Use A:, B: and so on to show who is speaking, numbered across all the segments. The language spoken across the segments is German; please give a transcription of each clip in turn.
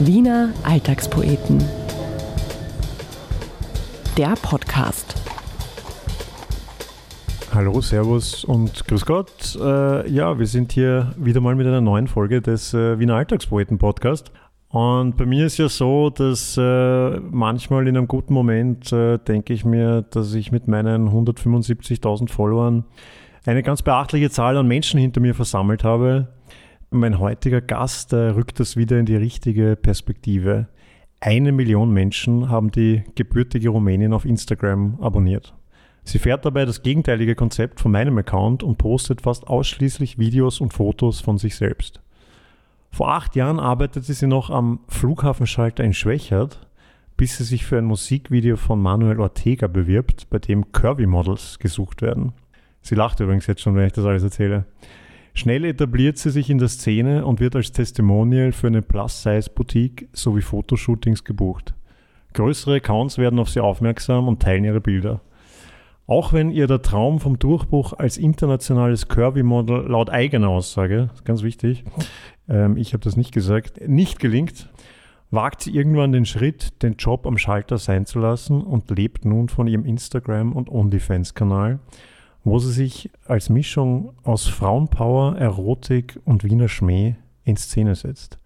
A: Wiener Alltagspoeten. Der Podcast.
B: Hallo, Servus und Grüß Gott. Äh, ja, wir sind hier wieder mal mit einer neuen Folge des äh, Wiener Alltagspoeten Podcast. Und bei mir ist ja so, dass äh, manchmal in einem guten Moment äh, denke ich mir, dass ich mit meinen 175.000 Followern eine ganz beachtliche Zahl an Menschen hinter mir versammelt habe. Mein heutiger Gast äh, rückt das wieder in die richtige Perspektive. Eine Million Menschen haben die gebürtige Rumänin auf Instagram abonniert. Sie fährt dabei das gegenteilige Konzept von meinem Account und postet fast ausschließlich Videos und Fotos von sich selbst. Vor acht Jahren arbeitete sie noch am Flughafenschalter in Schwächert, bis sie sich für ein Musikvideo von Manuel Ortega bewirbt, bei dem Curvy-Models gesucht werden. Sie lacht übrigens jetzt schon, wenn ich das alles erzähle. Schnell etabliert sie sich in der Szene und wird als Testimonial für eine Plus-Size-Boutique sowie Fotoshootings gebucht. Größere Accounts werden auf sie aufmerksam und teilen ihre Bilder. Auch wenn ihr der Traum vom Durchbruch als internationales Curvy-Model laut eigener Aussage, ganz wichtig, ähm, ich habe das nicht gesagt, nicht gelingt, wagt sie irgendwann den Schritt, den Job am Schalter sein zu lassen und lebt nun von ihrem Instagram- und OnlyFans-Kanal, wo sie sich als Mischung aus Frauenpower, Erotik und Wiener Schmäh in Szene setzt.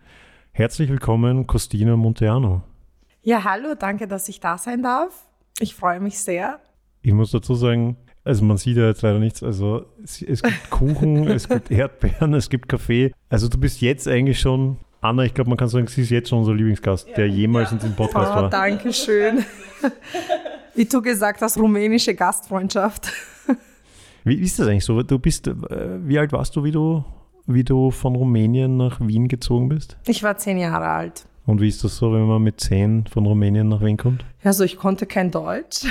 B: Herzlich willkommen, Costina Monteano.
C: Ja, hallo, danke, dass ich da sein darf. Ich freue mich sehr.
B: Ich muss dazu sagen, also man sieht ja jetzt leider nichts. Also es, es gibt Kuchen, es gibt Erdbeeren, es gibt Kaffee. Also du bist jetzt eigentlich schon, Anna, ich glaube, man kann sagen, sie ist jetzt schon unser Lieblingsgast, der jemals ja. in diesem Podcast
C: oh,
B: war.
C: Danke schön. Wie du gesagt hast, rumänische Gastfreundschaft.
B: Wie ist das eigentlich so? Du bist, äh, wie alt warst du, wie du, wie du von Rumänien nach Wien gezogen bist?
C: Ich war zehn Jahre alt.
B: Und wie ist das so, wenn man mit zehn von Rumänien nach Wien kommt?
C: Also ich konnte kein Deutsch,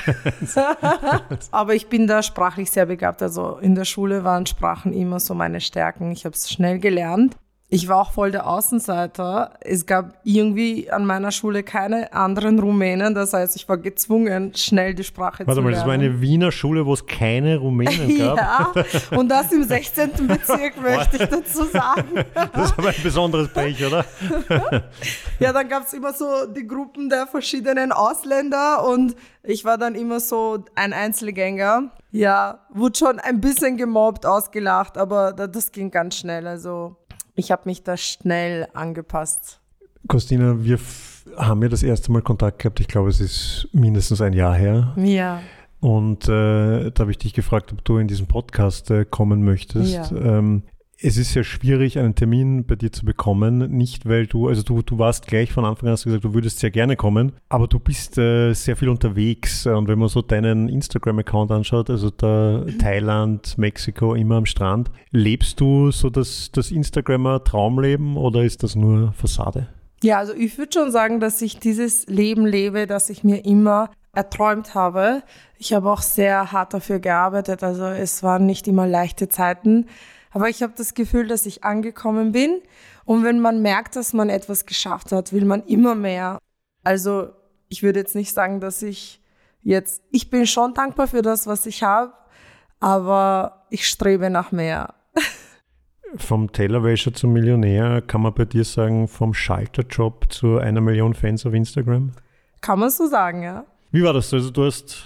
C: aber ich bin da sprachlich sehr begabt. Also in der Schule waren Sprachen immer so meine Stärken. Ich habe es schnell gelernt. Ich war auch voll der Außenseiter. Es gab irgendwie an meiner Schule keine anderen Rumänen. Das heißt, ich war gezwungen, schnell die Sprache
B: Warte
C: zu
B: mal,
C: lernen.
B: das war eine Wiener Schule, wo es keine Rumänen gab?
C: ja, und das im 16. Bezirk, möchte ich dazu sagen.
B: Das ist aber ein besonderes Pech, oder?
C: ja, dann gab es immer so die Gruppen der verschiedenen Ausländer und ich war dann immer so ein Einzelgänger. Ja, wurde schon ein bisschen gemobbt, ausgelacht, aber das ging ganz schnell. Also ich habe mich da schnell angepasst.
B: Christina, wir haben ja das erste Mal Kontakt gehabt. Ich glaube, es ist mindestens ein Jahr her.
C: Ja.
B: Und äh, da habe ich dich gefragt, ob du in diesen Podcast äh, kommen möchtest.
C: Ja.
B: Ähm, es ist ja schwierig, einen Termin bei dir zu bekommen. Nicht, weil du, also du, du warst gleich von Anfang an, hast du gesagt, du würdest sehr gerne kommen, aber du bist äh, sehr viel unterwegs. Und wenn man so deinen Instagram-Account anschaut, also da Thailand, Mexiko, immer am Strand, lebst du so das, das Instagrammer Traumleben oder ist das nur Fassade?
C: Ja, also ich würde schon sagen, dass ich dieses Leben lebe, das ich mir immer erträumt habe. Ich habe auch sehr hart dafür gearbeitet, also es waren nicht immer leichte Zeiten. Aber ich habe das Gefühl, dass ich angekommen bin. Und wenn man merkt, dass man etwas geschafft hat, will man immer mehr. Also ich würde jetzt nicht sagen, dass ich jetzt, ich bin schon dankbar für das, was ich habe, aber ich strebe nach mehr.
B: Vom Tellerwäscher zum Millionär, kann man bei dir sagen, vom Schalterjob zu einer Million Fans auf Instagram?
C: Kann man so sagen, ja.
B: Wie war das? Also du hast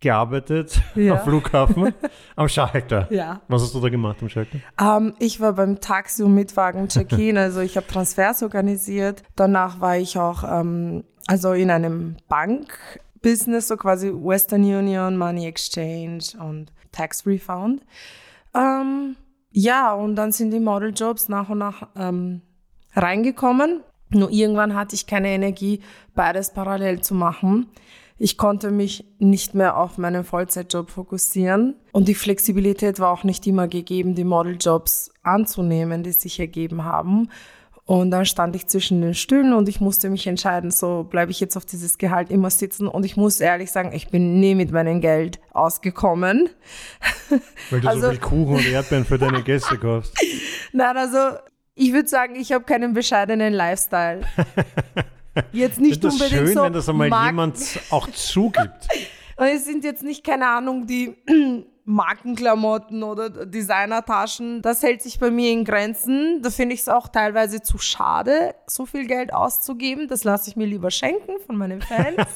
B: gearbeitet
C: Ja.
B: am Flughafen, am Schalter.
C: Ja.
B: Was hast du da gemacht am Schalter?
C: Ähm, ich war beim Taxi- und Mitwagen-Check-In, also ich habe Transfers organisiert. Danach war ich auch ähm, also in einem Bank-Business, so quasi Western Union, Money Exchange und Tax Refund. Ähm, ja, und dann sind die Modeljobs nach und nach reingekommen. Nur irgendwann hatte ich keine Energie, beides parallel zu machen. Ich konnte mich nicht mehr auf meinen Vollzeitjob fokussieren und die Flexibilität war auch nicht immer gegeben, die Modeljobs anzunehmen, die sich ergeben haben. Und dann stand ich zwischen den Stühlen und ich musste mich entscheiden, so bleibe ich jetzt auf dieses Gehalt immer sitzen. Und ich muss ehrlich sagen, ich bin nie mit meinem Geld ausgekommen.
B: Weil du so
C: Also-
B: viel Kuchen und Erdbeeren für deine Gäste kaufst.
C: Nein, also ich würde sagen, ich habe keinen bescheidenen Lifestyle. Jetzt nicht
B: Ist das
C: unbedingt
B: schön,
C: so
B: wenn das einmal
C: Mark-
B: jemand auch zugibt.
C: Es sind jetzt nicht, keine Ahnung, die Markenklamotten oder Designertaschen, das hält sich bei mir in Grenzen. Da finde ich es auch teilweise zu schade, so viel Geld auszugeben. Das lasse ich mir lieber schenken von meinen Fans.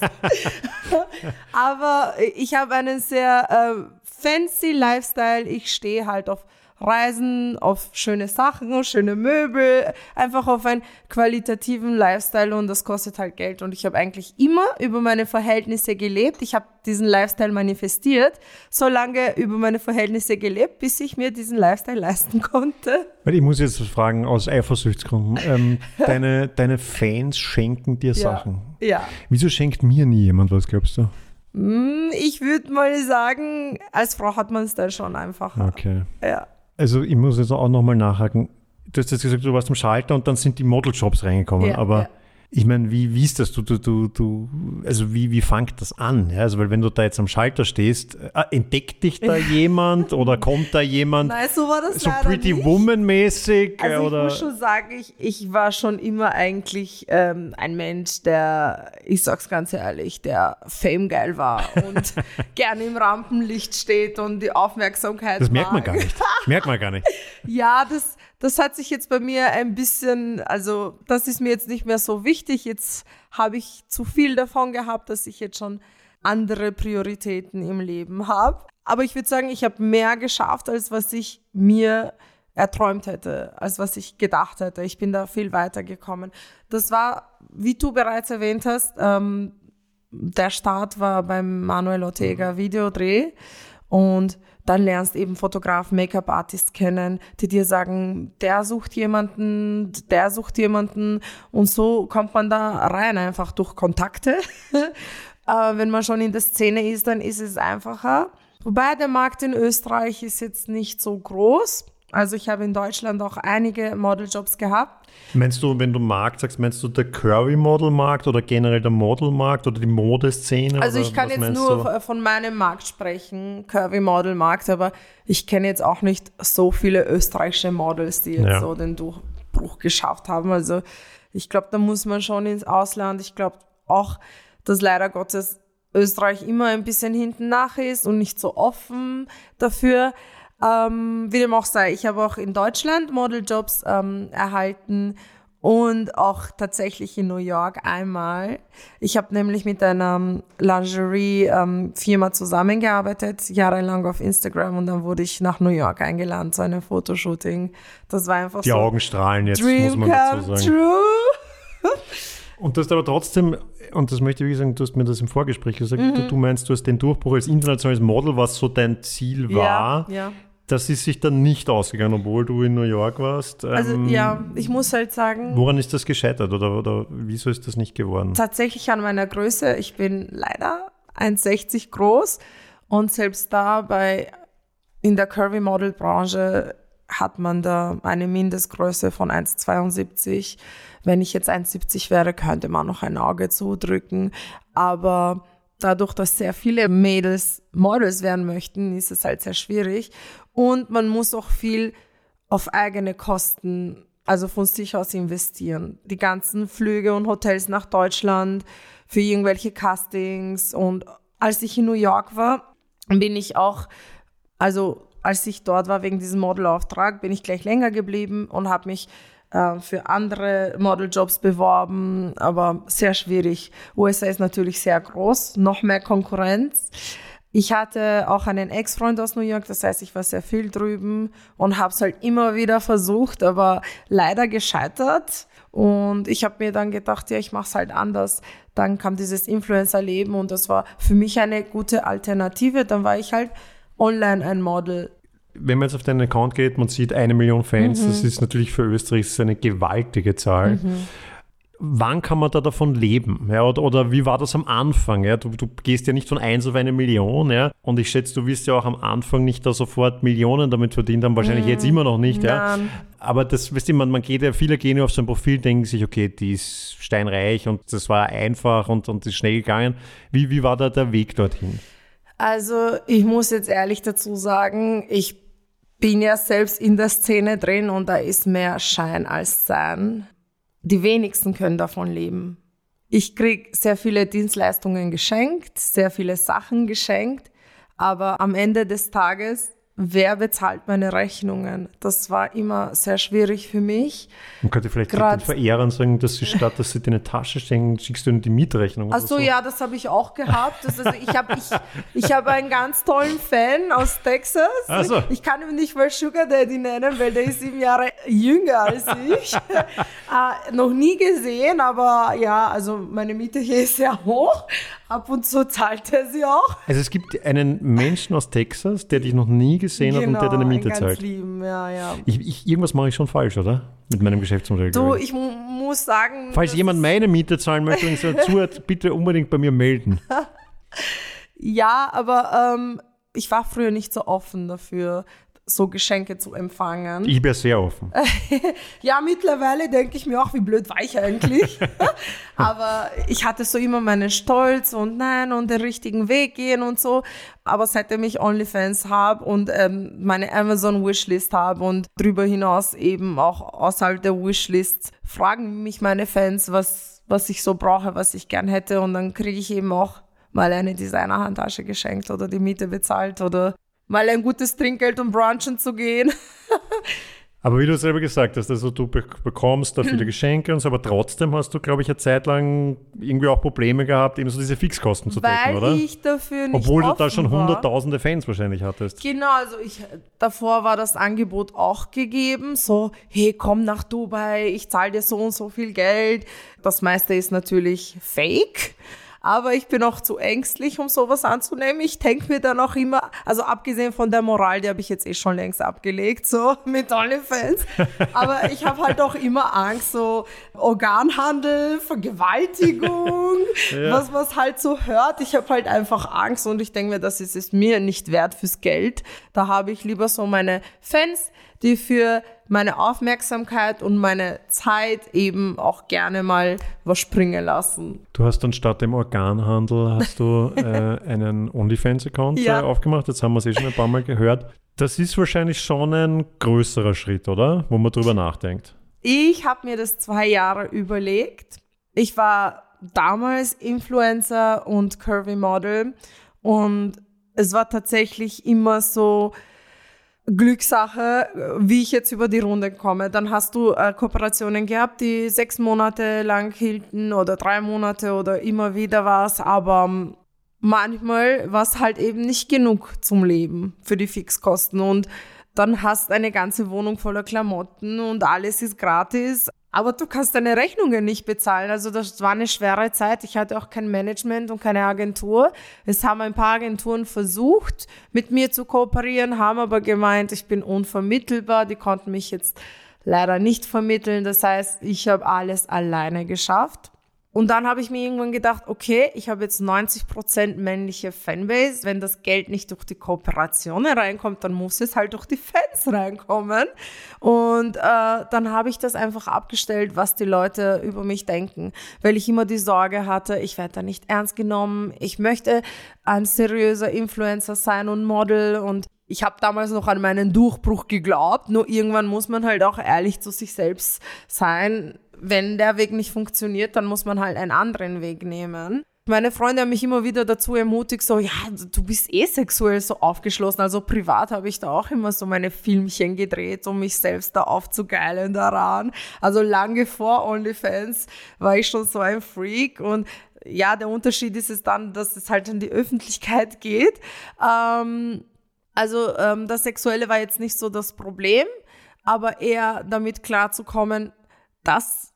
C: Aber ich habe einen sehr äh, fancy Lifestyle. Ich stehe halt auf Reisen, auf schöne Sachen, schöne Möbel, einfach auf einen qualitativen Lifestyle und das kostet halt Geld. Und ich habe eigentlich immer über meine Verhältnisse gelebt. Ich habe diesen Lifestyle manifestiert, so lange über meine Verhältnisse gelebt, bis ich mir diesen Lifestyle leisten konnte.
B: Ich muss jetzt fragen, aus Eifersuchtsgründen. Ähm, deine, deine Fans schenken dir
C: Ja.
B: Sachen.
C: Ja.
B: Wieso schenkt mir nie jemand was, glaubst du?
C: Hm, Ich würde mal sagen, als Frau hat man es dann schon einfacher.
B: Okay.
C: Ja.
B: Also ich muss jetzt auch nochmal nachhaken. Du hast jetzt gesagt, du warst am Schalter und dann sind die Modeljobs reingekommen.
C: Ja,
B: aber
C: ja.
B: Ich meine, wie, wie ist das? Du, du, du, du, also wie, wie fängt das an? Ja, also weil wenn du da jetzt am Schalter stehst, äh, entdeckt dich da jemand oder kommt da jemand
C: Nein, so war das
B: so Pretty. Woman-mäßig?
C: Also ich muss schon sagen, ich, ich war schon immer eigentlich ähm, ein Mensch, der, ich sag's ganz ehrlich, der famegeil war und gerne im Rampenlicht steht und die Aufmerksamkeit
B: das merkt man
C: mag.
B: gar nicht. merkt man gar nicht.
C: Ja, das, das hat sich jetzt bei mir ein bisschen, also das ist mir jetzt nicht mehr so wichtig. Jetzt habe ich zu viel davon gehabt, dass ich jetzt schon andere Prioritäten im Leben habe. Aber ich würde sagen, ich habe mehr geschafft, als was ich mir erträumt hätte, als was ich gedacht hätte. Ich bin da viel weiter gekommen. Das war, wie du bereits erwähnt hast, ähm, der Start war beim Manuel Ortega Videodreh und dann lernst eben Fotograf, Make-up-Artist kennen, die dir sagen, der sucht jemanden, der sucht jemanden und so kommt man da rein, einfach durch Kontakte. Aber wenn man schon in der Szene ist, dann ist es einfacher. Wobei der Markt in Österreich ist jetzt nicht so groß. Also ich habe in Deutschland auch einige Modeljobs gehabt.
B: Meinst du, wenn du Markt sagst, meinst du der Curvy-Model-Markt oder generell der Modelmarkt oder die Modeszene?
C: Also ich kann jetzt nur
B: du?
C: von meinem Markt sprechen, Curvy Model Markt, aber ich kenne jetzt auch nicht so viele österreichische Models, die jetzt
B: Ja.
C: so den Durchbruch geschafft haben. Also ich glaube, da muss man schon ins Ausland. Ich glaube auch, dass leider Gottes Österreich immer ein bisschen hinten nach ist und nicht so offen dafür. Ähm, wie dem auch sei, ich habe auch in Deutschland Modeljobs ähm, erhalten und auch tatsächlich in New York einmal. Ich habe nämlich mit einer Lingerie-Firma zusammengearbeitet, jahrelang auf Instagram und dann wurde ich nach New York eingeladen zu einem Fotoshooting. Das war einfach
B: Die
C: so
B: Augen strahlen jetzt,
C: Dream
B: muss man
C: come
B: dazu sagen.
C: true.
B: Und du hast aber trotzdem, und das möchte ich wirklich sagen, du hast mir das im Vorgespräch gesagt,
C: Mhm.
B: du, du meinst, du hast den Durchbruch als internationales Model, was so dein Ziel war.
C: Ja, ja.
B: Das ist sich dann nicht ausgegangen, obwohl du in New York warst.
C: Also
B: Ähm,
C: ja, ich muss halt sagen,
B: Woran ist das gescheitert oder, oder wieso ist das nicht geworden?
C: tatsächlich an meiner Größe. Ich bin leider 1,60 groß und selbst da bei in der Curvy Model Branche hat man da eine Mindestgröße von 1,72. Wenn ich jetzt 1,70 wäre, könnte man noch ein Auge zudrücken. Aber dadurch, dass sehr viele Mädels Models werden möchten, ist es halt sehr schwierig. Und man muss auch viel auf eigene Kosten, also von sich aus investieren. Die ganzen Flüge und Hotels nach Deutschland für irgendwelche Castings. Und als ich in New York war, bin ich auch, also als ich dort war wegen diesem Modelauftrag, bin ich gleich länger geblieben und habe mich äh, für andere Modeljobs beworben, aber sehr schwierig. USA ist natürlich sehr groß, noch mehr Konkurrenz. Ich hatte auch einen Ex-Freund aus New York, das heißt, ich war sehr viel drüben und habe es halt immer wieder versucht, aber leider gescheitert. Und ich habe mir dann gedacht, ja, ich mache es halt anders. Dann kam dieses Influencer-Leben und das war für mich eine gute Alternative. Dann war ich halt online ein Model.
B: Wenn man jetzt auf deinen Account geht, man sieht eine Million Fans, das ist natürlich für Österreich eine gewaltige Zahl. Wann kann man da davon leben? Ja, oder, oder wie war das am Anfang? Ja? Du, du gehst ja nicht von 1 auf eine Million, ja. Und ich schätze, du wirst ja auch am Anfang nicht da sofort Millionen damit verdient haben, wahrscheinlich jetzt immer noch nicht, ja. Aber das, weißt du, man, man geht ja, viele gehen ja auf so ein Profil, denken sich, okay, die ist steinreich und das war einfach und, und ist schnell gegangen. Wie, wie war da der Weg dorthin?
C: Also ich muss jetzt ehrlich dazu sagen, ich bin ja selbst in der Szene drin und da ist mehr Schein als Sein. Die wenigsten können davon leben. Ich krieg sehr viele Dienstleistungen geschenkt, sehr viele Sachen geschenkt, Aber am Ende des Tages wer bezahlt meine Rechnungen? Das war immer sehr schwierig für mich.
B: Man könnte vielleicht den Verehrern sagen, dass sie statt, dass sie dir eine Tasche stecken, schickst du ihnen die Mietrechnung.
C: Achso, so. ja, das habe ich auch gehabt. Das, also ich habe ich, ich hab einen ganz tollen Fan aus Texas.
B: Ach so.
C: Ich kann ihn nicht mal Sugar Daddy nennen, weil der ist sieben Jahre jünger als ich. äh, noch nie gesehen, aber ja, also meine Miete hier ist sehr hoch. Ab und zu zahlt er sie auch.
B: Also es gibt einen Menschen aus Texas, der dich noch nie gesehen genau, hat und der deine
C: genau,
B: Miete
C: ganz
B: zahlt.
C: Lieben, ja, ja.
B: Ich, ich, irgendwas mache ich schon falsch, oder? Mit meinem Geschäftsmodell.
C: Du, ich muss sagen.
B: Falls jemand meine Miete zahlen möchte und so zuhört, bitte unbedingt bei mir melden.
C: ja, aber ähm, ich war früher nicht so offen dafür so Geschenke zu empfangen.
B: Ich bin sehr offen.
C: ja, mittlerweile denke ich mir auch, wie blöd war ich eigentlich. Aber ich hatte so immer meinen Stolz und nein und den richtigen Weg gehen und so. Aber seitdem ich OnlyFans habe und ähm, meine Amazon Wishlist habe und darüber hinaus eben auch außerhalb der Wishlist fragen mich meine Fans, was, was ich so brauche, was ich gern hätte. Und dann kriege ich eben auch mal eine Designer-Handtasche geschenkt oder die Miete bezahlt oder mal ein gutes Trinkgeld, um brunchen zu gehen.
B: Aber wie du selber gesagt hast, also du bekommst da viele Geschenke und so, aber trotzdem hast du, glaube ich, eine Zeit lang irgendwie auch Probleme gehabt, eben so diese Fixkosten zu decken,
C: Weil
B: oder?
C: ich dafür nicht
B: Obwohl du da schon hunderttausende Fans wahrscheinlich hattest.
C: Genau, also ich, davor war das Angebot auch gegeben, so, hey, komm nach Dubai, ich zahle dir so und so viel Geld. Das meiste ist natürlich fake aber ich bin auch zu ängstlich, um sowas anzunehmen. Ich denke mir dann auch immer, also abgesehen von der Moral, die habe ich jetzt eh schon längst abgelegt, so mit OnlyFans, aber ich habe halt auch immer Angst, so Organhandel, Vergewaltigung, ja. was was halt so hört. Ich habe halt einfach Angst und ich denke mir, das ist es mir nicht wert fürs Geld. Da habe ich lieber so meine Fans, die für meine Aufmerksamkeit und meine Zeit eben auch gerne mal was springen lassen.
B: Du hast dann statt dem Organhandel hast du äh, einen OnlyFans-Account ja. äh, aufgemacht. Jetzt haben wir es eh schon ein paar Mal gehört. Das ist wahrscheinlich schon ein größerer Schritt, oder? Wo man drüber nachdenkt.
C: Ich habe mir das zwei Jahre überlegt. Ich war damals Influencer und Curvy Model und es war tatsächlich immer so, Glückssache, wie ich jetzt über die Runde komme. Dann hast du äh, Kooperationen gehabt, die sechs Monate lang hielten oder drei Monate oder immer wieder was, aber ähm, manchmal war es halt eben nicht genug zum Leben für die Fixkosten und dann hast eine ganze Wohnung voller Klamotten und alles ist gratis. Aber du kannst deine Rechnungen nicht bezahlen. Also das war eine schwere Zeit. Ich hatte auch kein Management und keine Agentur. Es haben ein paar Agenturen versucht, mit mir zu kooperieren, haben aber gemeint, ich bin unvermittelbar. Die konnten mich jetzt leider nicht vermitteln. Das heißt, ich habe alles alleine geschafft. Und dann habe ich mir irgendwann gedacht, okay, ich habe jetzt 90% männliche Fanbase. Wenn das Geld nicht durch die Kooperationen reinkommt, dann muss es halt durch die Fans reinkommen. Und äh, dann habe ich das einfach abgestellt, was die Leute über mich denken, weil ich immer die Sorge hatte, ich werde da nicht ernst genommen. Ich möchte ein seriöser Influencer sein und Model und ich habe damals noch an meinen Durchbruch geglaubt, nur irgendwann muss man halt auch ehrlich zu sich selbst sein wenn der Weg nicht funktioniert, dann muss man halt einen anderen Weg nehmen. Meine Freunde haben mich immer wieder dazu ermutigt, so, ja, du bist eh sexuell so aufgeschlossen. Also privat habe ich da auch immer so meine Filmchen gedreht, um mich selbst da aufzugeilen daran. Also lange vor OnlyFans war ich schon so ein Freak und ja, der Unterschied ist es dann, dass es halt in die Öffentlichkeit geht. Ähm, also ähm, das Sexuelle war jetzt nicht so das Problem, aber eher damit klarzukommen, dass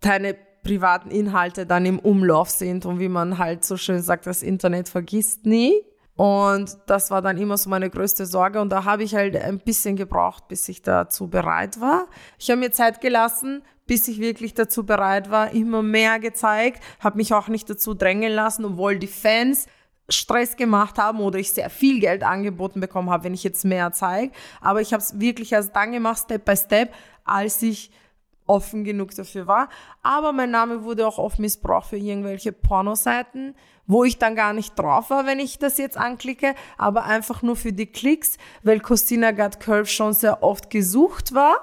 C: deine privaten Inhalte dann im Umlauf sind und wie man halt so schön sagt, das Internet vergisst nie. Und das war dann immer so meine größte Sorge und da habe ich halt ein bisschen gebraucht, bis ich dazu bereit war. Ich habe mir Zeit gelassen, bis ich wirklich dazu bereit war, immer mehr gezeigt, habe mich auch nicht dazu drängen lassen, obwohl die Fans Stress gemacht haben oder ich sehr viel Geld angeboten bekommen habe, wenn ich jetzt mehr zeige. Aber ich habe es wirklich erst dann gemacht, Step by Step, als ich offen genug dafür war. Aber mein Name wurde auch oft missbraucht für irgendwelche Pornoseiten, wo ich dann gar nicht drauf war, wenn ich das jetzt anklicke, aber einfach nur für die Klicks, weil Christina Got Curve schon sehr oft gesucht war.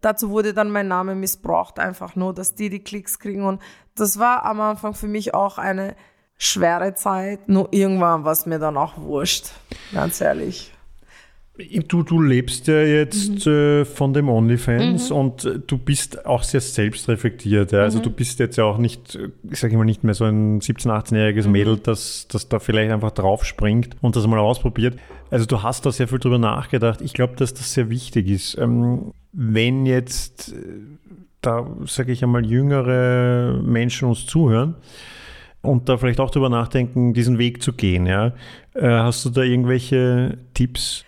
C: Dazu wurde dann mein Name missbraucht, einfach nur, dass die die Klicks kriegen. Und das war am Anfang für mich auch eine schwere Zeit. Nur irgendwann war es mir dann auch wurscht, ganz ehrlich.
B: Du, du lebst ja jetzt mhm. äh, von dem OnlyFans mhm. und äh, du bist auch sehr selbstreflektiert. Ja? Also mhm. du bist jetzt ja auch nicht, ich sage immer nicht mehr so ein 17-, 18-jähriges mhm. Mädel, das, das da vielleicht einfach drauf springt und das mal ausprobiert. Also du hast da sehr viel drüber nachgedacht. Ich glaube, dass das sehr wichtig ist. Ähm, wenn jetzt, äh, da sage ich einmal, jüngere Menschen uns zuhören, und da vielleicht auch drüber nachdenken, diesen Weg zu gehen. Ja? Äh, hast du da irgendwelche Tipps?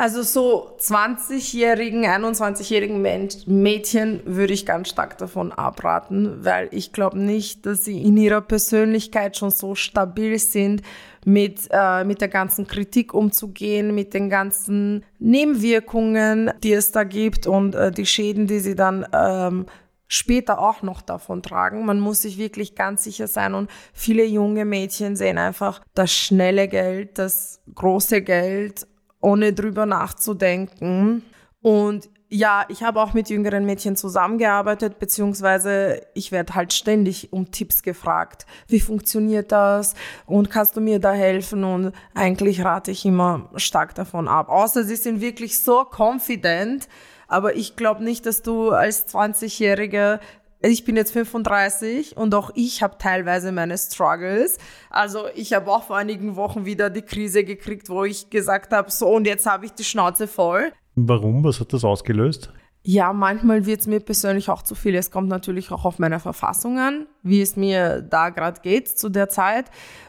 C: Also so 20-jährigen, 21-jährigen Mädchen würde ich ganz stark davon abraten, weil ich glaube nicht, dass sie in ihrer Persönlichkeit schon so stabil sind, mit, äh, mit der ganzen Kritik umzugehen, mit den ganzen Nebenwirkungen, die es da gibt und äh, die Schäden, die sie dann ähm, später auch noch davon tragen. Man muss sich wirklich ganz sicher sein und viele junge Mädchen sehen einfach das schnelle Geld, das große Geld ohne drüber nachzudenken. Und ja, ich habe auch mit jüngeren Mädchen zusammengearbeitet, beziehungsweise ich werde halt ständig um Tipps gefragt. Wie funktioniert das? Und kannst du mir da helfen? Und eigentlich rate ich immer stark davon ab. Außer sie sind wirklich so confident. Aber ich glaube nicht, dass du als 20-Jährige ich bin jetzt 35 und auch ich habe teilweise meine Struggles. Also ich habe auch vor einigen Wochen wieder die Krise gekriegt, wo ich gesagt habe, so und jetzt habe ich die Schnauze voll.
B: Warum? Was hat das ausgelöst?
C: Ja, manchmal wird es mir persönlich auch zu viel. Es kommt natürlich auch auf meine Verfassung an, wie es mir da gerade geht zu der Zeit.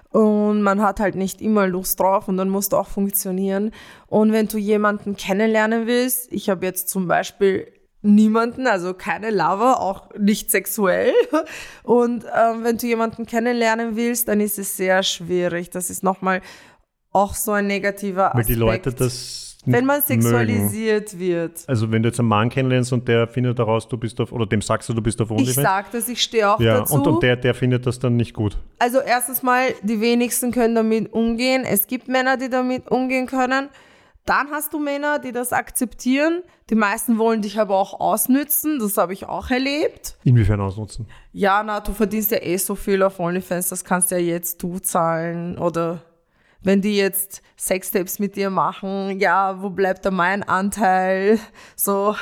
C: Und man hat halt nicht immer Lust drauf und dann musst du auch funktionieren. Und wenn du jemanden kennenlernen willst, ich habe jetzt zum Beispiel niemanden, also keine Lover, auch nicht sexuell. Und ähm, wenn du jemanden kennenlernen willst, dann ist es sehr schwierig. Das ist nochmal auch so ein negativer Aspekt.
B: Weil die Leute das
C: wenn man sexualisiert
B: mögen.
C: wird.
B: Also wenn du jetzt einen Mann kennenlernst und der findet daraus, du bist auf, oder dem sagst du, du bist auf OnlyFans.
C: Ich sag das, ich stehe auch
B: ja,
C: dazu.
B: Und, und der, der findet das dann nicht gut.
C: Also erstens mal, die wenigsten können damit umgehen. Es gibt Männer, die damit umgehen können. Dann hast du Männer, die das akzeptieren. Die meisten wollen dich aber auch ausnützen. Das habe ich auch erlebt.
B: Inwiefern ausnutzen?
C: Ja, na, du verdienst ja eh so viel auf OnlyFans, das kannst ja jetzt du zahlen. Oder wenn die jetzt Sextapes mit dir machen, ja, wo bleibt da mein Anteil? So.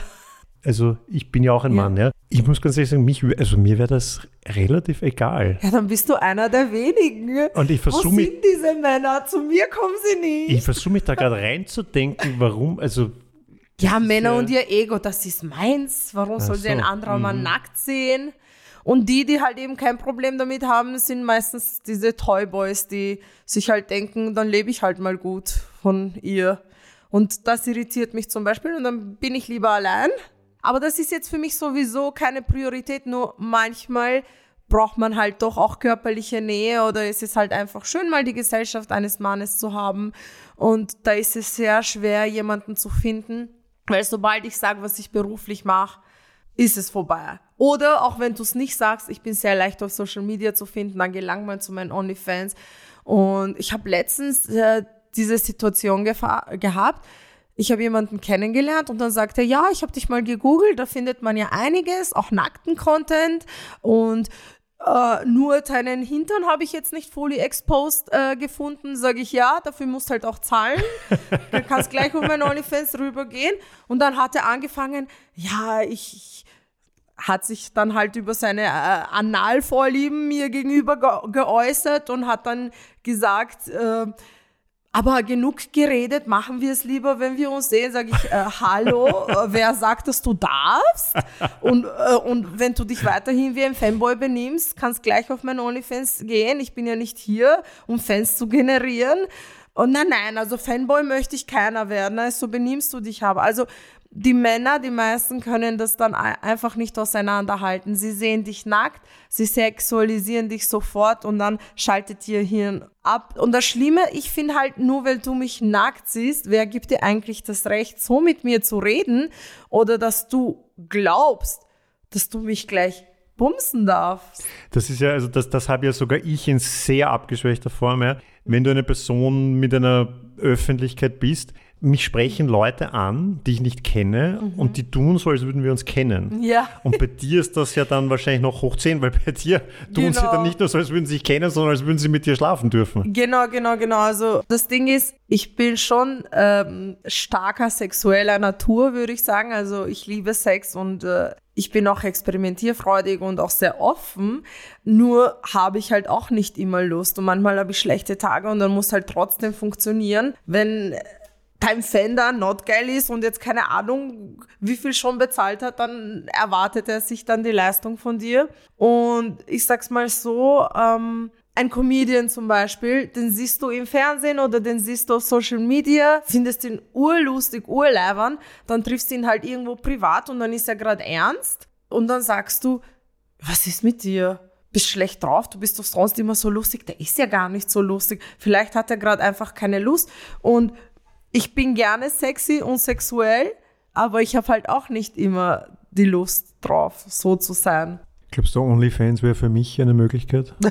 B: Also ich bin ja auch ein ja. Mann, ja. Ich muss ganz ehrlich sagen, mich, also mir wäre das relativ egal.
C: Ja, dann bist du einer der wenigen.
B: Und ich versuche mich.
C: Wo sind diese Männer? Zu mir kommen sie nicht.
B: Ich versuche mich da gerade reinzudenken, warum, also.
C: Ja, Männer ja, und ihr Ego, das ist meins. Warum soll so. sie ein anderer mhm. Mann nackt sehen? Und die, die halt eben kein Problem damit haben, sind meistens diese Toyboys, die sich halt denken, dann lebe ich halt mal gut von ihr. Und das irritiert mich zum Beispiel und dann bin ich lieber allein aber das ist jetzt für mich sowieso keine Priorität, nur manchmal braucht man halt doch auch körperliche Nähe oder es ist halt einfach schön, mal die Gesellschaft eines Mannes zu haben. Und da ist es sehr schwer, jemanden zu finden, weil sobald ich sage, was ich beruflich mache, ist es vorbei. Oder auch wenn du es nicht sagst, ich bin sehr leicht auf Social Media zu finden, dann gelangt man zu meinen OnlyFans. Und ich habe letztens äh, diese Situation gehabt, ich habe jemanden kennengelernt und dann sagt er, ja, ich habe dich mal gegoogelt, da findet man ja einiges, auch nackten Content und Uh, nur deinen Hintern habe ich jetzt nicht fully exposed uh, gefunden. Sage ich ja, dafür musst du halt auch zahlen. du kannst gleich um mein OnlyFans rübergehen. Und dann hat er angefangen, ja, ich, ich hat sich dann halt über seine äh, Analvorlieben mir gegenüber ge geäußert und hat dann gesagt, äh, aber genug geredet, machen wir es lieber, wenn wir uns sehen, sage ich, äh, hallo, äh, wer sagt, dass du darfst? Und, äh, und wenn du dich weiterhin wie ein Fanboy benimmst, kannst gleich auf mein OnlyFans gehen. Ich bin ja nicht hier, um Fans zu generieren. Und nein, nein, also Fanboy möchte ich keiner werden, ne? so benimmst du dich aber. Also die Männer, die meisten können das dann einfach nicht auseinanderhalten. Sie sehen dich nackt, sie sexualisieren dich sofort und dann schaltet ihr Hirn ab. Und das Schlimme, ich finde halt, nur weil du mich nackt siehst, wer gibt dir eigentlich das Recht, so mit mir zu reden oder dass du glaubst, dass du mich gleich bumsen darfst.
B: Das ist ja, also das, das habe ja sogar ich in sehr abgeschwächter Form. Ja. Wenn du eine Person mit einer Öffentlichkeit bist, mich sprechen Leute an, die ich nicht kenne
C: Mhm.
B: und die tun so, als würden wir uns kennen.
C: Ja.
B: Und bei dir ist das ja dann wahrscheinlich noch hoch 10, weil bei dir tun sie
C: Genau.
B: dann nicht nur so, als würden sie sich kennen, sondern als würden sie mit dir schlafen dürfen.
C: Genau, genau, genau. Also das Ding ist, ich bin schon ähm, starker sexueller Natur, würde ich sagen. Also ich liebe Sex und äh, ich bin auch experimentierfreudig und auch sehr offen. Nur habe ich halt auch nicht immer Lust und manchmal habe ich schlechte Tage und dann muss halt trotzdem funktionieren. Wenn dein Fender not geil ist und jetzt keine Ahnung, wie viel schon bezahlt hat, dann erwartet er sich dann die Leistung von dir. Und ich sag's mal so, ähm, ein Comedian zum Beispiel, den siehst du im Fernsehen oder den siehst du auf Social Media, findest ihn urlustig, urleibern, dann triffst du ihn halt irgendwo privat und dann ist er gerade ernst und dann sagst du, was ist mit dir? Bist schlecht drauf, du bist doch sonst immer so lustig. Der ist ja gar nicht so lustig. Vielleicht hat er gerade einfach keine Lust und ich bin gerne sexy und sexuell, aber ich habe halt auch nicht immer die Lust drauf, so zu sein.
B: Glaubst du, OnlyFans wäre für mich eine Möglichkeit?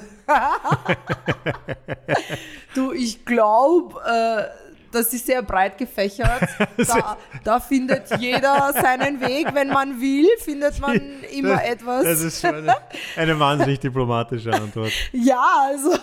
C: Du, ich glaube, äh, das ist sehr breit gefächert. Da, da findet jeder seinen Weg. Wenn man will, findet man immer etwas.
B: Das ist schon eine, eine wahnsinnig diplomatische Antwort.
C: ja, also.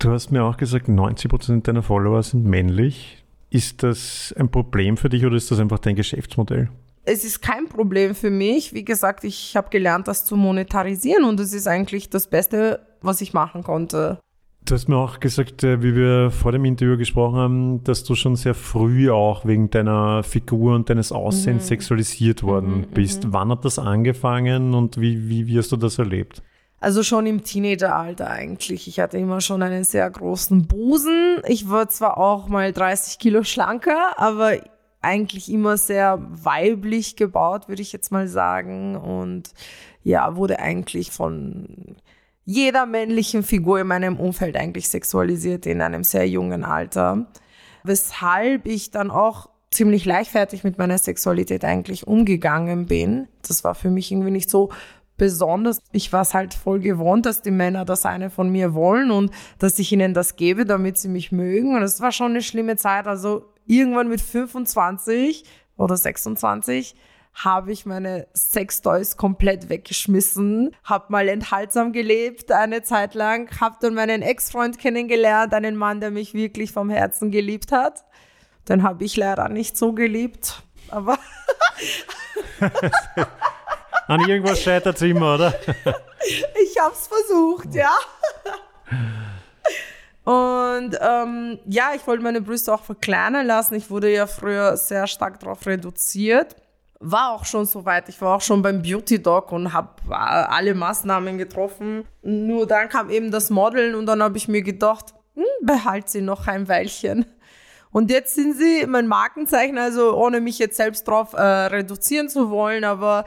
B: Du hast mir auch gesagt, 90% deiner Follower sind männlich. Ist das ein Problem für dich oder ist das einfach dein Geschäftsmodell?
C: Es ist kein Problem für mich. Wie gesagt, ich habe gelernt, das zu monetarisieren und es ist eigentlich das Beste, was ich machen konnte.
B: Du hast mir auch gesagt, äh, wie wir vor dem Interview gesprochen haben, dass du schon sehr früh auch wegen deiner Figur und deines Aussehens sexualisiert worden bist. Wann hat das angefangen und wie, wie, wie hast du das erlebt?
C: Also schon im Teenageralter eigentlich. Ich hatte immer schon einen sehr großen Busen. Ich war zwar auch mal 30 Kilo schlanker, aber eigentlich immer sehr weiblich gebaut, würde ich jetzt mal sagen. Und ja, wurde eigentlich von jeder männlichen Figur in meinem Umfeld eigentlich sexualisiert in einem sehr jungen Alter. Weshalb ich dann auch ziemlich leichtfertig mit meiner Sexualität eigentlich umgegangen bin. Das war für mich irgendwie nicht so besonders. Ich war es halt voll gewohnt, dass die Männer das eine von mir wollen und dass ich ihnen das gebe, damit sie mich mögen. Und es war schon eine schlimme Zeit. Also irgendwann mit 25 oder 26 habe ich meine Sextoys komplett weggeschmissen, habe mal enthaltsam gelebt eine Zeit lang, habe dann meinen Ex-Freund kennengelernt, einen Mann, der mich wirklich vom Herzen geliebt hat. Den habe ich leider nicht so geliebt, aber
B: An irgendwas scheitert es immer, oder?
C: ich habe es versucht, ja. Und ähm, ja, ich wollte meine Brüste auch verkleinern lassen. Ich wurde ja früher sehr stark darauf reduziert. War auch schon so weit. Ich war auch schon beim Beauty Doc und habe alle Maßnahmen getroffen. Nur dann kam eben das Modeln und dann habe ich mir gedacht, hm, behalt sie noch ein Weilchen. Und jetzt sind sie mein Markenzeichen, also ohne mich jetzt selbst drauf äh, reduzieren zu wollen, aber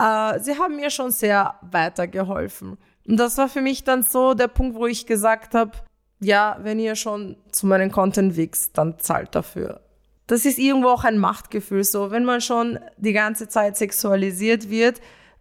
C: äh, sie haben mir schon sehr weitergeholfen. Und das war für mich dann so der Punkt, wo ich gesagt habe, ja, wenn ihr schon zu meinem Content wächst, dann zahlt dafür. Das ist irgendwo auch ein Machtgefühl. So, wenn man schon die ganze Zeit sexualisiert wird,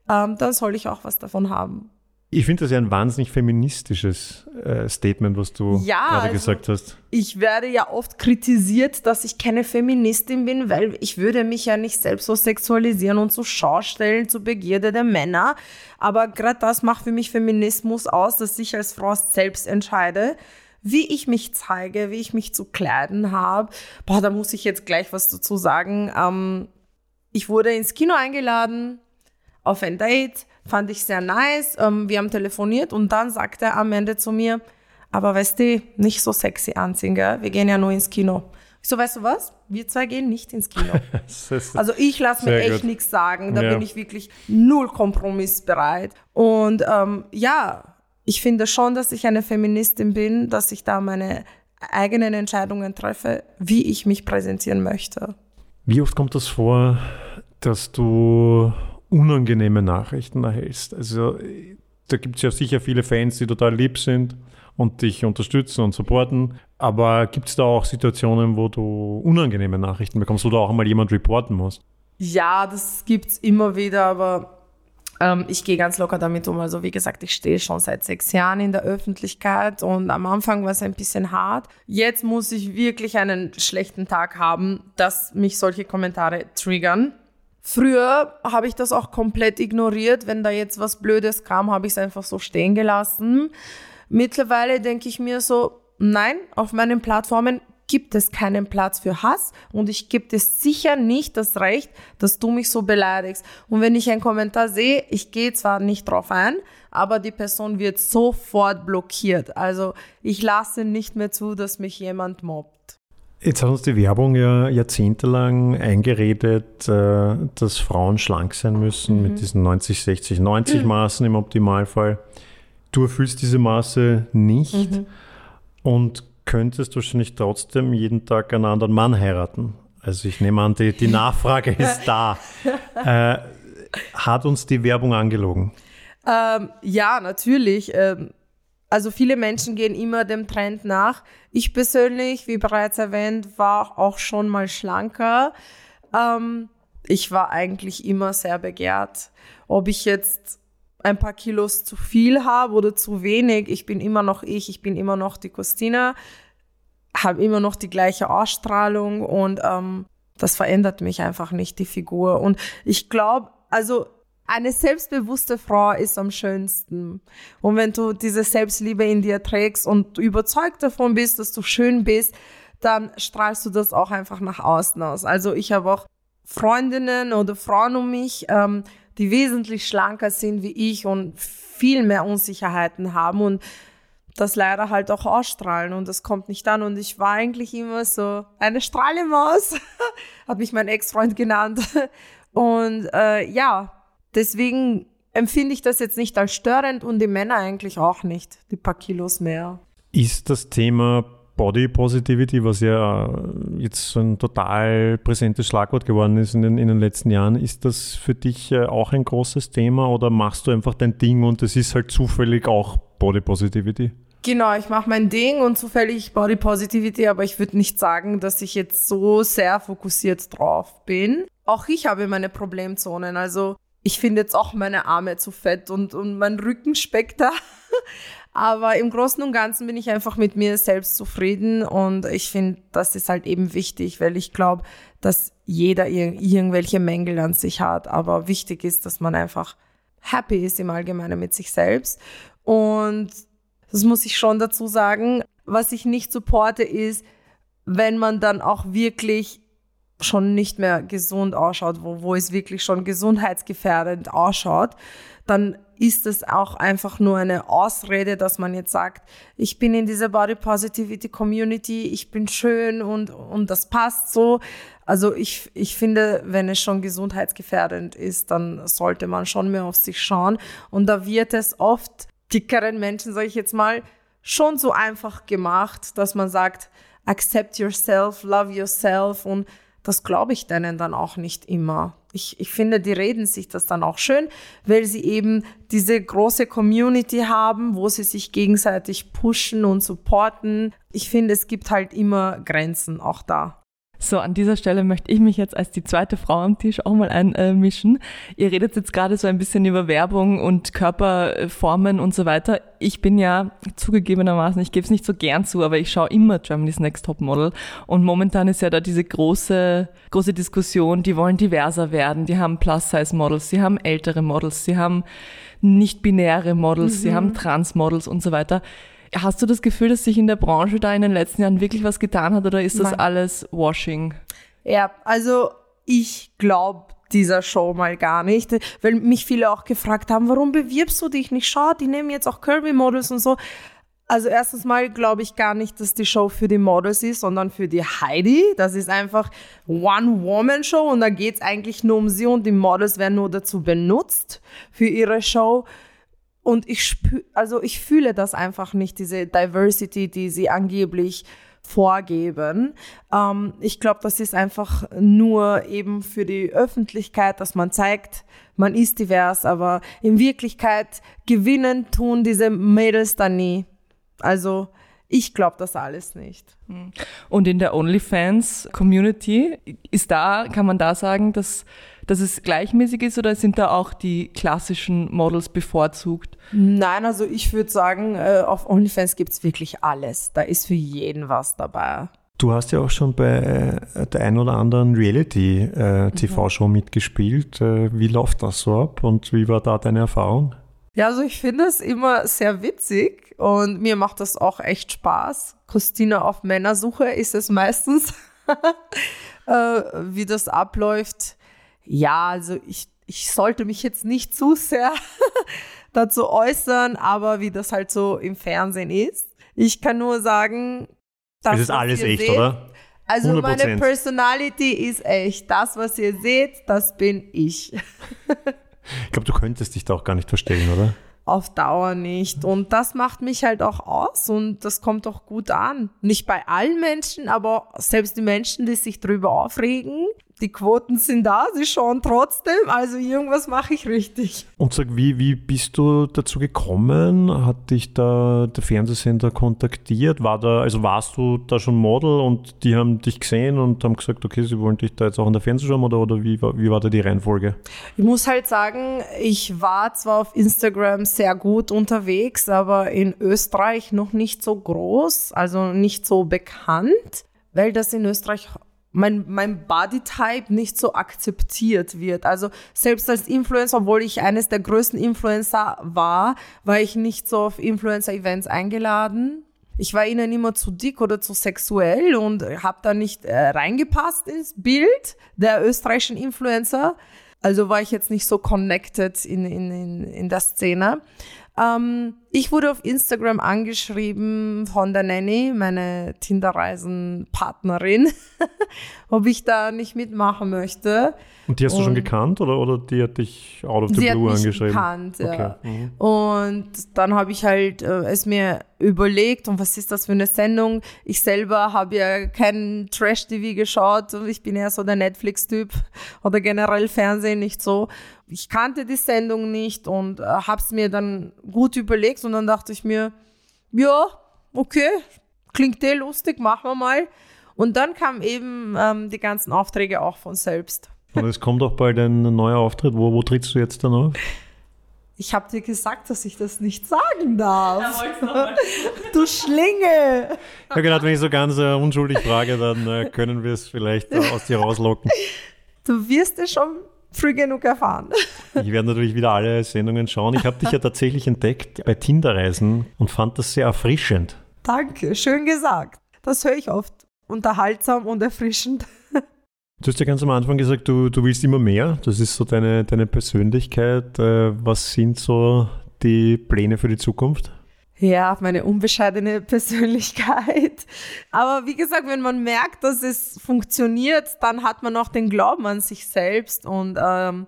C: ähm, dann soll ich auch was davon haben.
B: Ich finde das ja ein wahnsinnig feministisches äh, Statement, was du
C: Ja,
B: gerade
C: also-
B: gesagt hast.
C: Ich werde ja oft kritisiert, dass ich keine Feministin bin, weil ich würde mich ja nicht selbst so sexualisieren und so schaustellen zur Begierde der Männer. Aber gerade das macht für mich Feminismus aus, dass ich als Frau selbst entscheide, wie ich mich zeige, wie ich mich zu kleiden habe. Boah, da muss ich jetzt gleich was dazu sagen. Ähm, ich wurde ins Kino eingeladen auf ein Date, fand ich sehr nice. Ähm, wir haben telefoniert und dann sagte er am Ende zu mir, aber weißt du, nicht so sexy anziehen, gell? Wir gehen ja nur ins Kino. Ich so, weißt du was? Wir zwei gehen nicht ins Kino. Also ich lasse mir echt nichts sagen. Da
B: Ja.
C: bin ich wirklich null kompromissbereit. Und ähm, ja, ich finde schon, dass ich eine Feministin bin, dass ich da meine eigenen Entscheidungen treffe, wie ich mich präsentieren möchte.
B: Wie oft kommt das vor, dass du unangenehme Nachrichten erhältst? Also da gibt es ja sicher viele Fans, die total lieb sind und dich unterstützen und supporten. Aber gibt es da auch Situationen, wo du unangenehme Nachrichten bekommst oder auch einmal jemand reporten musst?
C: Ja, das gibt's immer wieder, aber Ähm, ich gehe ganz locker damit um. Also wie gesagt, ich stehe schon seit sechs Jahren in der Öffentlichkeit und am Anfang war es ein bisschen hart. Jetzt muss ich wirklich einen schlechten Tag haben, dass mich solche Kommentare triggern. Früher habe ich das auch komplett ignoriert. Wenn da jetzt was Blödes kam, habe ich es einfach so stehen gelassen. Mittlerweile denke ich mir so, nein, auf meinen Plattformen gibt es keinen Platz für Hass und ich gebe dir sicher nicht das Recht, dass du mich so beleidigst. Und wenn ich einen Kommentar sehe, ich gehe zwar nicht drauf ein, aber die Person wird sofort blockiert. Also ich lasse nicht mehr zu, dass mich jemand mobbt.
B: Jetzt hat uns die Werbung ja jahrzehntelang eingeredet, äh, dass Frauen schlank sein müssen mhm. mit diesen 90, 60, 90 Maßen im Optimalfall. Du erfüllst diese Maße nicht. Mhm. Und könntest du wahrscheinlich trotzdem jeden Tag einen anderen Mann heiraten. Also ich nehme an, die, die Nachfrage ist da. Äh, hat uns die Werbung angelogen?
C: Ähm, ja, natürlich. Ähm, also viele Menschen gehen immer dem Trend nach. Ich persönlich, wie bereits erwähnt, war auch schon mal schlanker. Ähm, ich war eigentlich immer sehr begehrt. Ob ich jetzt ein paar Kilos zu viel habe oder zu wenig. Ich bin immer noch ich, ich bin immer noch die Christina, habe immer noch die gleiche Ausstrahlung und ähm, das verändert mich einfach nicht, die Figur. Und ich glaube, also eine selbstbewusste Frau ist am schönsten. Und wenn du diese Selbstliebe in dir trägst und überzeugt davon bist, dass du schön bist, dann strahlst du das auch einfach nach außen aus. Also ich habe auch Freundinnen oder Frauen um mich, ähm, die wesentlich schlanker sind wie ich und viel mehr Unsicherheiten haben und das leider halt auch ausstrahlen und das kommt nicht an. Und ich war eigentlich immer so eine Strahlemaus, hat mich mein Ex-Freund genannt. Und äh, ja, deswegen empfinde ich das jetzt nicht als störend und die Männer eigentlich auch nicht, die paar Kilos mehr.
B: Ist das Thema Body Positivity, was ja jetzt so ein total präsentes Schlagwort geworden ist in den, in den letzten Jahren, ist das für dich äh, auch ein großes Thema oder machst du einfach dein Ding und es ist halt zufällig auch Body Positivity?
C: Genau, ich mache mein Ding und zufällig Body Positivity, aber ich würde nicht sagen, dass ich jetzt so sehr fokussiert drauf bin. Auch ich habe meine Problemzonen. Also ich finde jetzt auch meine Arme zu fett und, und mein Rücken speckt da. Aber im Großen und Ganzen bin ich einfach mit mir selbst zufrieden und ich finde, das ist halt eben wichtig, weil ich glaube, dass jeder ir irgendwelche Mängel an sich hat. Aber wichtig ist, dass man einfach happy ist im Allgemeinen mit sich selbst. Und das muss ich schon dazu sagen. Was ich nicht supporte ist, wenn man dann auch wirklich schon nicht mehr gesund ausschaut, wo, wo es wirklich schon gesundheitsgefährdend ausschaut, dann ist es auch einfach nur eine Ausrede, dass man jetzt sagt, ich bin in dieser Body Positivity Community, ich bin schön und, und das passt so. Also ich, ich finde, wenn es schon gesundheitsgefährdend ist, dann sollte man schon mehr auf sich schauen. Und da wird es oft dickeren Menschen, sage ich jetzt mal, schon so einfach gemacht, dass man sagt, accept yourself, love yourself und das glaube ich denen dann auch nicht immer. Ich, ich finde, die reden sich das dann auch schön, weil sie eben diese große Community haben, wo sie sich gegenseitig pushen und supporten. Ich finde, es gibt halt immer Grenzen auch da.
A: So, an dieser Stelle möchte ich mich jetzt als die zweite Frau am Tisch auch mal einmischen. Ihr redet jetzt gerade so ein bisschen über Werbung und Körperformen und so weiter. Ich bin ja zugegebenermaßen, ich gebe es nicht so gern zu, aber ich schaue immer Germany's Next Top Model. Und momentan ist ja da diese große, große Diskussion, die wollen diverser werden. Die haben Plus-Size-Models, sie haben ältere Models, sie haben nicht-binäre Models, mhm. sie haben Trans-Models und so weiter. Hast du das Gefühl, dass sich in der Branche da in den letzten Jahren wirklich was getan hat oder ist das Nein. alles Washing?
C: Ja, also ich glaube dieser Show mal gar nicht, weil mich viele auch gefragt haben, warum bewirbst du dich nicht? Schau, die nehmen jetzt auch Kirby-Models und so. Also erstens mal glaube ich gar nicht, dass die Show für die Models ist, sondern für die Heidi. Das ist einfach One-Woman-Show und da geht es eigentlich nur um sie und die Models werden nur dazu benutzt für ihre Show. Und ich spü also ich fühle das einfach nicht, diese Diversity, die sie angeblich vorgeben. Ähm, ich glaube, das ist einfach nur eben für die Öffentlichkeit, dass man zeigt, man ist divers, aber in Wirklichkeit gewinnen tun diese Mädels dann nie. Also ich glaube das alles nicht.
A: Und in der OnlyFans-Community ist da, kann man da sagen, dass dass es gleichmäßig ist oder sind da auch die klassischen Models bevorzugt?
C: Nein, also ich würde sagen, äh, auf OnlyFans gibt es wirklich alles. Da ist für jeden was dabei.
B: Du hast ja auch schon bei äh, der ein oder anderen Reality-TV-Show mhm. mitgespielt. Äh, wie läuft das so ab und wie war da deine Erfahrung?
C: Ja, also ich finde es immer sehr witzig und mir macht das auch echt Spaß. Christina auf Männersuche ist es meistens, äh, wie das abläuft. Ja, also ich, ich sollte mich jetzt nicht zu sehr dazu äußern, aber wie das halt so im Fernsehen ist. Ich kann nur sagen,
B: das, es ist alles echt, seht, oder?
C: Also 100%. meine Personality ist echt. Das, was ihr seht, das bin ich.
B: ich glaube, du könntest dich da auch gar nicht verstellen, oder?
C: Auf Dauer nicht. Und das macht mich halt auch aus und das kommt auch gut an. Nicht bei allen Menschen, aber selbst die Menschen, die sich darüber aufregen, die Quoten sind da, sie schauen trotzdem, also irgendwas mache ich richtig.
B: Und sag, wie, wie bist du dazu gekommen? Hat dich da der Fernsehsender kontaktiert? War da, also warst du da schon Model und die haben dich gesehen und haben gesagt, okay, sie wollen dich da jetzt auch in der Fernsehshow oder, oder wie, wie war da die Reihenfolge?
C: Ich muss halt sagen, ich war zwar auf Instagram sehr gut unterwegs, aber in Österreich noch nicht so groß, also nicht so bekannt, weil das in Österreich mein, mein Bodytype nicht so akzeptiert wird. Also selbst als Influencer, obwohl ich eines der größten Influencer war, war ich nicht so auf Influencer-Events eingeladen. Ich war ihnen immer zu dick oder zu sexuell und habe da nicht äh, reingepasst ins Bild der österreichischen Influencer. Also war ich jetzt nicht so connected in, in, in, in der Szene. Ähm, ich wurde auf Instagram angeschrieben von der Nanny, meine Tinder-Reisen-Partnerin, ob ich da nicht mitmachen möchte.
B: Und die hast du schon gekannt oder, oder die hat dich out of the blue
C: hat mich
B: angeschrieben?
C: Gekannt, ja. Okay. Mhm. Und dann habe ich halt äh, es mir überlegt, und was ist das für eine Sendung? Ich selber habe ja kein Trash-TV geschaut und ich bin eher so der Netflix-Typ oder generell Fernsehen nicht so. Ich kannte die Sendung nicht und äh, habe es mir dann gut überlegt und dann dachte ich mir, ja, okay, klingt eh lustig, machen wir mal. Und dann kamen eben ähm, die ganzen Aufträge auch von selbst.
B: Und es kommt auch bald ein neuer Auftritt. Wo, wo trittst du jetzt dann auf?
C: Ich habe dir gesagt, dass ich das nicht sagen darf. du Schlinge!
B: Ich habe gedacht, wenn ich so ganz äh, unschuldig frage, dann äh, können wir es vielleicht äh, aus dir rauslocken.
C: Du wirst es schon früh genug erfahren.
B: Ich werde natürlich wieder alle Sendungen schauen. Ich habe dich ja tatsächlich entdeckt bei Tinder-Reisen und fand das sehr erfrischend.
C: Danke, schön gesagt. Das höre ich oft. Unterhaltsam und erfrischend.
B: Du hast ja ganz am Anfang gesagt, du, du willst immer mehr. Das ist so deine, deine Persönlichkeit. Äh, was sind so die Pläne für die Zukunft?
C: Ja, meine unbescheidene Persönlichkeit. Aber wie gesagt, wenn man merkt, dass es funktioniert, dann hat man auch den Glauben an sich selbst. Und ähm,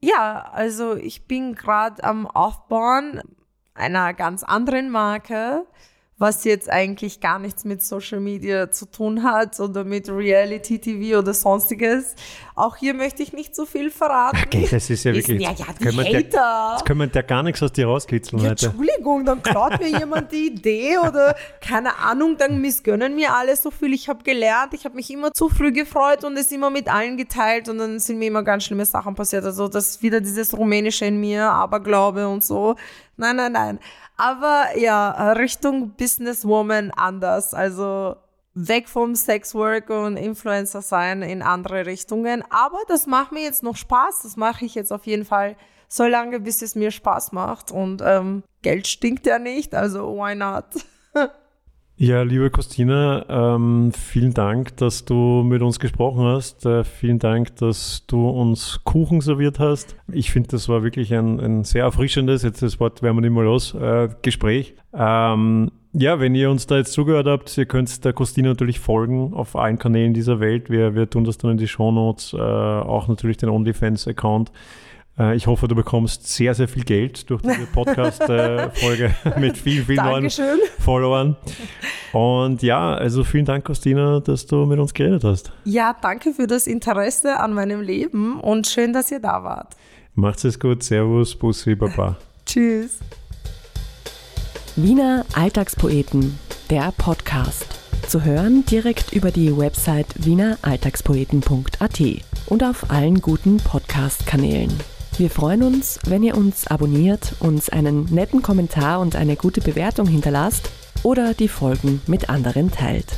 C: ja, also ich bin gerade am Aufbauen einer ganz anderen Marke was jetzt eigentlich gar nichts mit Social Media zu tun hat oder mit Reality TV oder sonstiges. Auch hier möchte ich nicht so viel verraten.
B: Okay, das ist ja wirklich.
C: Ja, ja, die können Hater.
B: Der, jetzt können wir ja gar nichts aus dir rauskitzeln
C: ja, Entschuldigung, dann klaut mir jemand die Idee oder keine Ahnung, dann missgönnen mir alle so viel. Ich habe gelernt, ich habe mich immer zu früh gefreut und es immer mit allen geteilt und dann sind mir immer ganz schlimme Sachen passiert. Also das ist wieder dieses Rumänische in mir, Aberglaube und so. Nein, nein, nein. Aber ja, Richtung Businesswoman anders. Also weg vom Sexwork und Influencer sein in andere Richtungen. Aber das macht mir jetzt noch Spaß. Das mache ich jetzt auf jeden Fall so lange, bis es mir Spaß macht. Und ähm, Geld stinkt ja nicht, also why not?
B: Ja, liebe Christina, ähm, vielen Dank, dass du mit uns gesprochen hast. Äh, vielen Dank, dass du uns Kuchen serviert hast. Ich finde, das war wirklich ein, ein, sehr erfrischendes, jetzt das Wort werden wir nicht mal los, äh, Gespräch. Ähm, ja, wenn ihr uns da jetzt zugehört habt, ihr könnt der Christina natürlich folgen auf allen Kanälen dieser Welt. Wir, wir tun das dann in die Show Notes, äh, auch natürlich den OnlyFans-Account. Äh, ich hoffe, du bekommst sehr, sehr viel Geld durch diese Podcast-Folge mit vielen, vielen
C: Dankeschön.
B: neuen Followern. Und ja, also vielen Dank, Christina, dass du mit uns geredet hast.
C: Ja, danke für das Interesse an meinem Leben und schön, dass ihr da wart.
B: Macht's es gut. Servus, Bussi, Baba.
C: Tschüss.
D: Wiener Alltagspoeten, der Podcast. Zu hören direkt über die Website wieneralltagspoeten.at. und auf allen guten Podcast-Kanälen. Wir freuen uns, wenn ihr uns abonniert, uns einen netten Kommentar und eine gute Bewertung hinterlasst oder die Folgen mit anderen teilt.